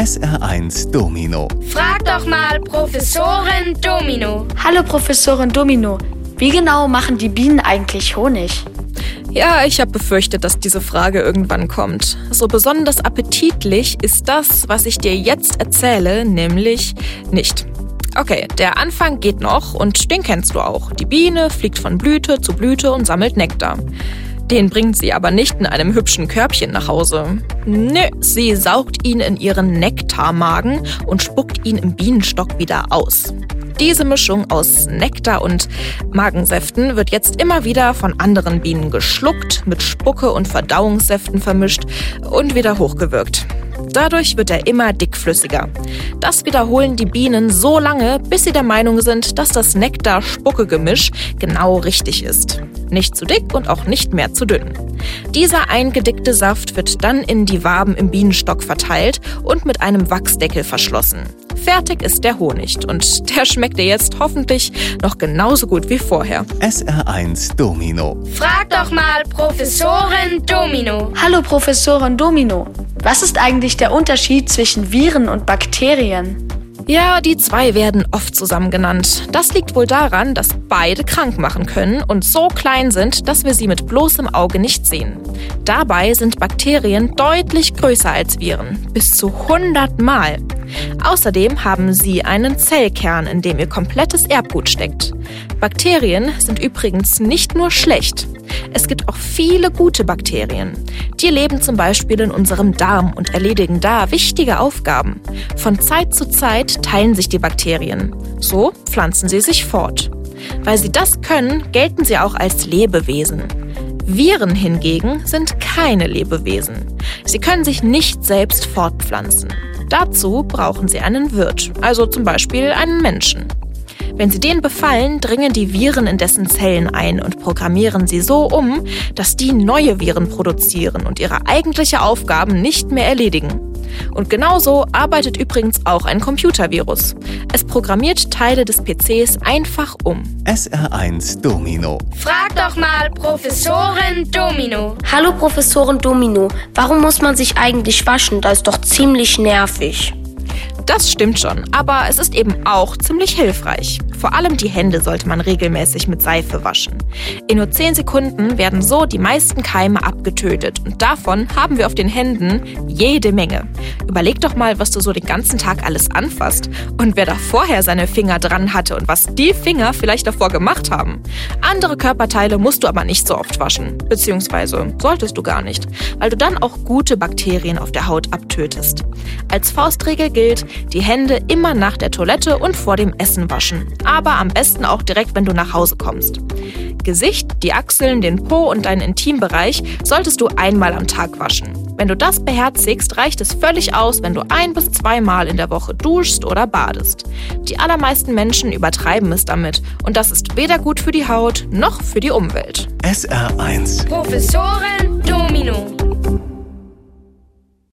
SR1 Domino. Frag doch mal Professorin Domino. Hallo Professorin Domino. Wie genau machen die Bienen eigentlich Honig? Ja, ich habe befürchtet, dass diese Frage irgendwann kommt. So besonders appetitlich ist das, was ich dir jetzt erzähle, nämlich nicht. Okay, der Anfang geht noch und den kennst du auch. Die Biene fliegt von Blüte zu Blüte und sammelt Nektar. Den bringt sie aber nicht in einem hübschen Körbchen nach Hause. Nö, sie saugt ihn in ihren Nektarmagen und spuckt ihn im Bienenstock wieder aus. Diese Mischung aus Nektar und Magensäften wird jetzt immer wieder von anderen Bienen geschluckt, mit Spucke und Verdauungssäften vermischt und wieder hochgewirkt. Dadurch wird er immer dickflüssiger. Das wiederholen die Bienen so lange, bis sie der Meinung sind, dass das Nektar-Spucke-Gemisch genau richtig ist. Nicht zu dick und auch nicht mehr zu dünn. Dieser eingedickte Saft wird dann in die Waben im Bienenstock verteilt und mit einem Wachsdeckel verschlossen. Fertig ist der Honig und der schmeckt dir jetzt hoffentlich noch genauso gut wie vorher. SR1 Domino. Frag doch mal Professorin Domino. Hallo Professorin Domino. Was ist eigentlich der Unterschied zwischen Viren und Bakterien? Ja, die zwei werden oft zusammen genannt. Das liegt wohl daran, dass beide krank machen können und so klein sind, dass wir sie mit bloßem Auge nicht sehen. Dabei sind Bakterien deutlich größer als Viren, bis zu 100 Mal. Außerdem haben sie einen Zellkern, in dem ihr komplettes Erbgut steckt. Bakterien sind übrigens nicht nur schlecht. Es gibt auch viele gute Bakterien. Die leben zum Beispiel in unserem Darm und erledigen da wichtige Aufgaben. Von Zeit zu Zeit teilen sich die Bakterien. So pflanzen sie sich fort. Weil sie das können, gelten sie auch als Lebewesen. Viren hingegen sind keine Lebewesen. Sie können sich nicht selbst fortpflanzen. Dazu brauchen sie einen Wirt, also zum Beispiel einen Menschen. Wenn sie den befallen, dringen die Viren in dessen Zellen ein und programmieren sie so um, dass die neue Viren produzieren und ihre eigentliche Aufgaben nicht mehr erledigen. Und genauso arbeitet übrigens auch ein Computervirus. Es programmiert Teile des PCs einfach um. SR1 Domino. Frag doch mal Professorin Domino. Hallo Professorin Domino, warum muss man sich eigentlich waschen? Das ist doch ziemlich nervig. Das stimmt schon, aber es ist eben auch ziemlich hilfreich. Vor allem die Hände sollte man regelmäßig mit Seife waschen. In nur 10 Sekunden werden so die meisten Keime abgetötet und davon haben wir auf den Händen jede Menge. Überleg doch mal, was du so den ganzen Tag alles anfasst und wer da vorher seine Finger dran hatte und was die Finger vielleicht davor gemacht haben. Andere Körperteile musst du aber nicht so oft waschen, beziehungsweise solltest du gar nicht, weil du dann auch gute Bakterien auf der Haut abtötest. Als Faustregel gilt, die Hände immer nach der Toilette und vor dem Essen waschen aber am besten auch direkt, wenn du nach Hause kommst. Gesicht, die Achseln, den Po und deinen Intimbereich solltest du einmal am Tag waschen. Wenn du das beherzigst, reicht es völlig aus, wenn du ein bis zweimal in der Woche duschst oder badest. Die allermeisten Menschen übertreiben es damit und das ist weder gut für die Haut noch für die Umwelt. SR1 Professorin Domino.